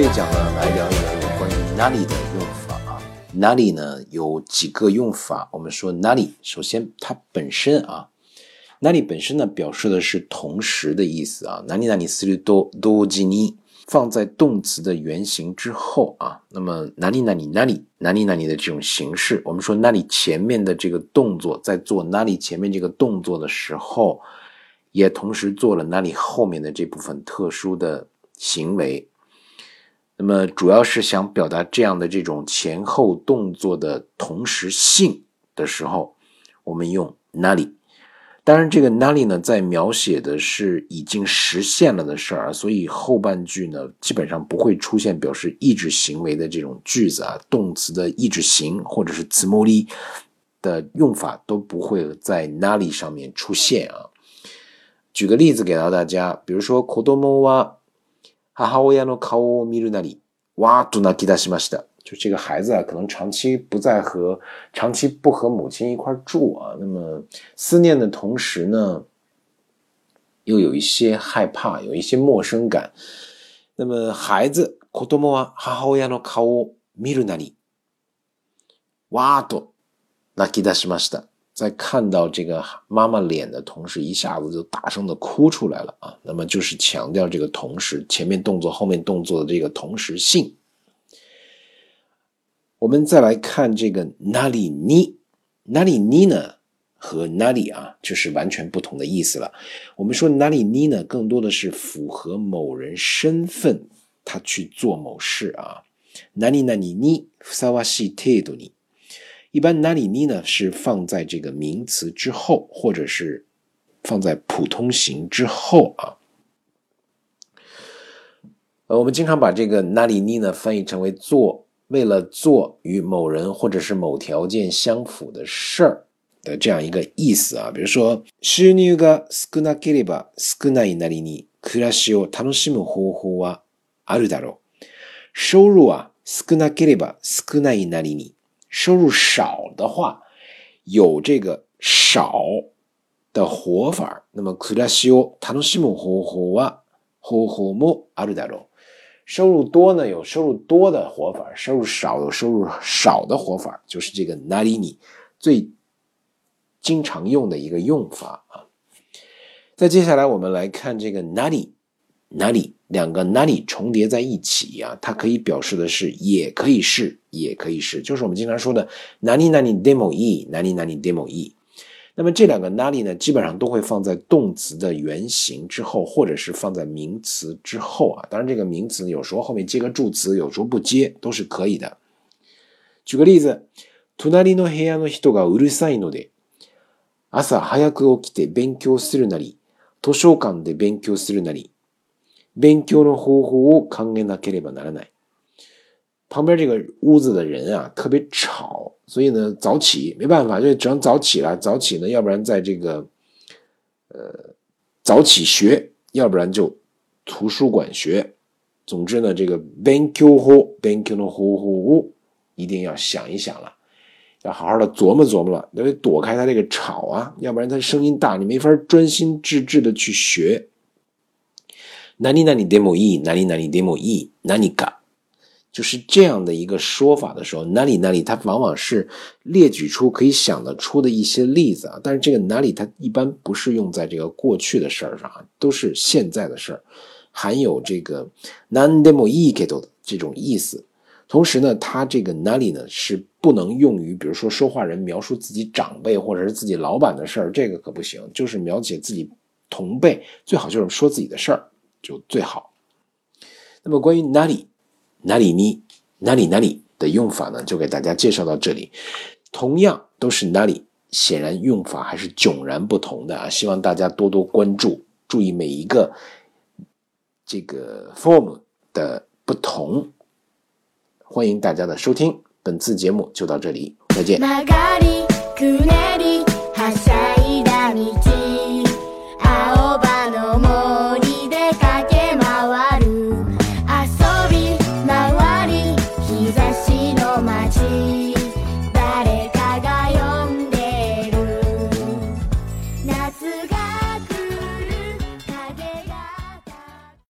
这一讲呢，来聊一聊有关于哪里的用法啊。哪里呢？有几个用法。我们说哪里，首先它本身啊，哪里本身呢，表示的是同时的意思啊。哪里哪里斯鲁多多 n 尼，放在动词的原形之后啊，那么哪里哪里哪里哪里哪里的这种形式，我们说哪里前面的这个动作在做哪里前面这个动作的时候，也同时做了哪里后面的这部分特殊的行为。那么主要是想表达这样的这种前后动作的同时性的时候，我们用 n 里？当然，这个 n 里呢，在描写的是已经实现了的事儿，所以后半句呢，基本上不会出现表示意志行为的这种句子啊，动词的意志形或者是词 s u 的用法都不会在 n 里上面出现啊。举个例子给到大家，比如说 kodomo w 母親の顔を見るなり、わっと泣き出しました。就这个孩子啊，可能长期不在和长期不和母亲一块住啊，那么思念的同时呢，又有一些害怕，有一些陌生感。那么孩子，子どは、母親の顔を見るなり、わあと泣き出しました。在看到这个妈妈脸的同时，一下子就大声的哭出来了啊！那么就是强调这个同时，前面动作后面动作的这个同时性。我们再来看这个哪里呢？哪里呢？和哪里啊，就是完全不同的意思了。我们说哪里呢？更多的是符合某人身份，他去做某事啊。哪里哪里呢？ふさわしい程度に。一般 nani ni 呢是放在这个名词之后，或者是放在普通型之后啊。呃，我们经常把这个 nani ni 呢翻译成为“做为了做与某人或者是某条件相符的事儿”的这样一个意思啊。比如说，収入が少なければ少ないナリニ、暮らしを楽しむ方法はあるだろう。收入は少なければ少ないナリニ。收入少的话，有这个少的活法那么，收入多呢，有收入多的活法收入少有收入少的活法就是这个哪里尼最经常用的一个用法啊。再接下来，我们来看这个哪里哪里两个哪里重叠在一起呀？它可以表示的是，也可以是。也可以是，就是我们经常说的“哪里哪里 demo 一”，“哪里哪里 demo 一”。那么这两个哪里呢，基本上都会放在动词的原型之后，或者是放在名词之后啊。当然，这个名词有时候后面接个助词，有时候不接，都是可以的。举个例子，隣の部屋の人がうるさいので、朝早く起きて勉強するなり、図書館で勉強するなり、勉強の方法を考えなければならない。旁边这个屋子的人啊，特别吵，所以呢，早起没办法，就只能早起了。早起呢，要不然在这个，呃，早起学，要不然就图书馆学。总之呢，这个 b a n q o u h o b a n q o u 的 h u h o 一定要想一想了，要好好的琢磨琢磨了，因为躲开他这个吵啊，要不然他声音大，你没法专心致志的去学。哪里哪里でもいい、哪里哪里でもいい、何か。就是这样的一个说法的时候，哪里哪里，它往往是列举出可以想得出的一些例子啊。但是这个哪里，它一般不是用在这个过去的事儿上啊，都是现在的事儿。含有这个 “non dem e kado” 的这种意思。同时呢，它这个哪里呢，是不能用于比如说说话人描述自己长辈或者是自己老板的事儿，这个可不行。就是描写自己同辈，最好就是说自己的事儿就最好。那么关于哪里？哪里呢？哪里哪里的用法呢？就给大家介绍到这里。同样都是哪里，显然用法还是迥然不同的啊！希望大家多多关注，注意每一个这个 form 的不同。欢迎大家的收听，本次节目就到这里，再见。